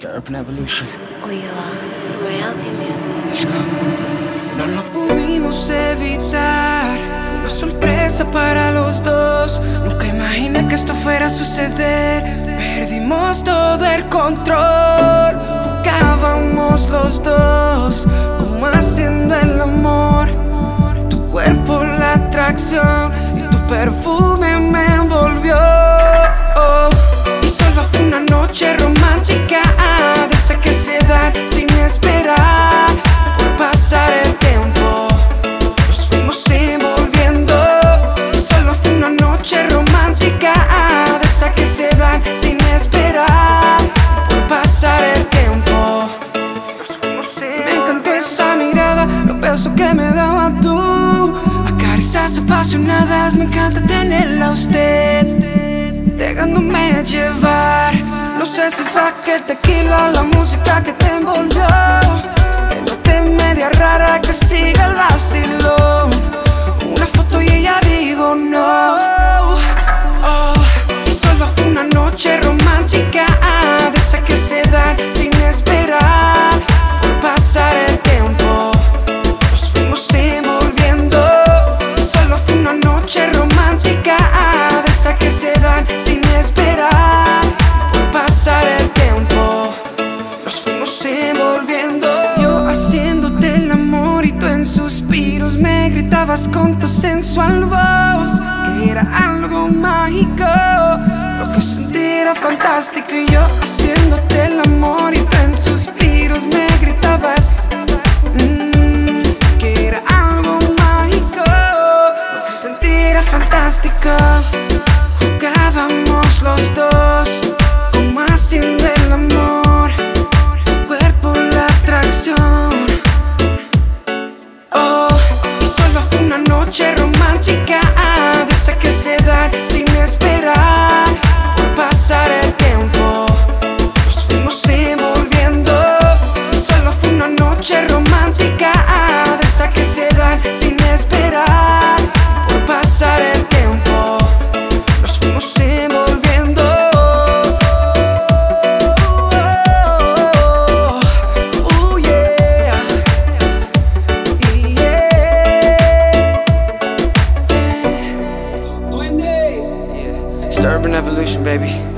Evolution. We are royalty music. Let's go. No lo pudimos evitar. Fue una sorpresa para los dos. Nunca imaginé que esto fuera a suceder. Perdimos todo el control. Jugábamos los dos, como haciendo el amor. Tu cuerpo, la atracción y tu perfume me envolvió. Que se da sin esperar por pasar el tiempo. Me encantó esa mirada, los besos que me daba tú. A caricias apasionadas, me encanta tenerla a usted. Dejándome llevar. No sé si fue aquel tequila, la música que te envolvió. Que no media rara, que siga el suspiros me gritabas con tu sensual voz que era algo mágico. Lo que sentí era fantástico y yo haciéndote el amor y en suspiros me gritabas mm, que era algo mágico. Lo que sentí era fantástico. Jugábamos los dos como haciendo noche romántica, de esa que se da sin esperar. Urban Evolution, baby.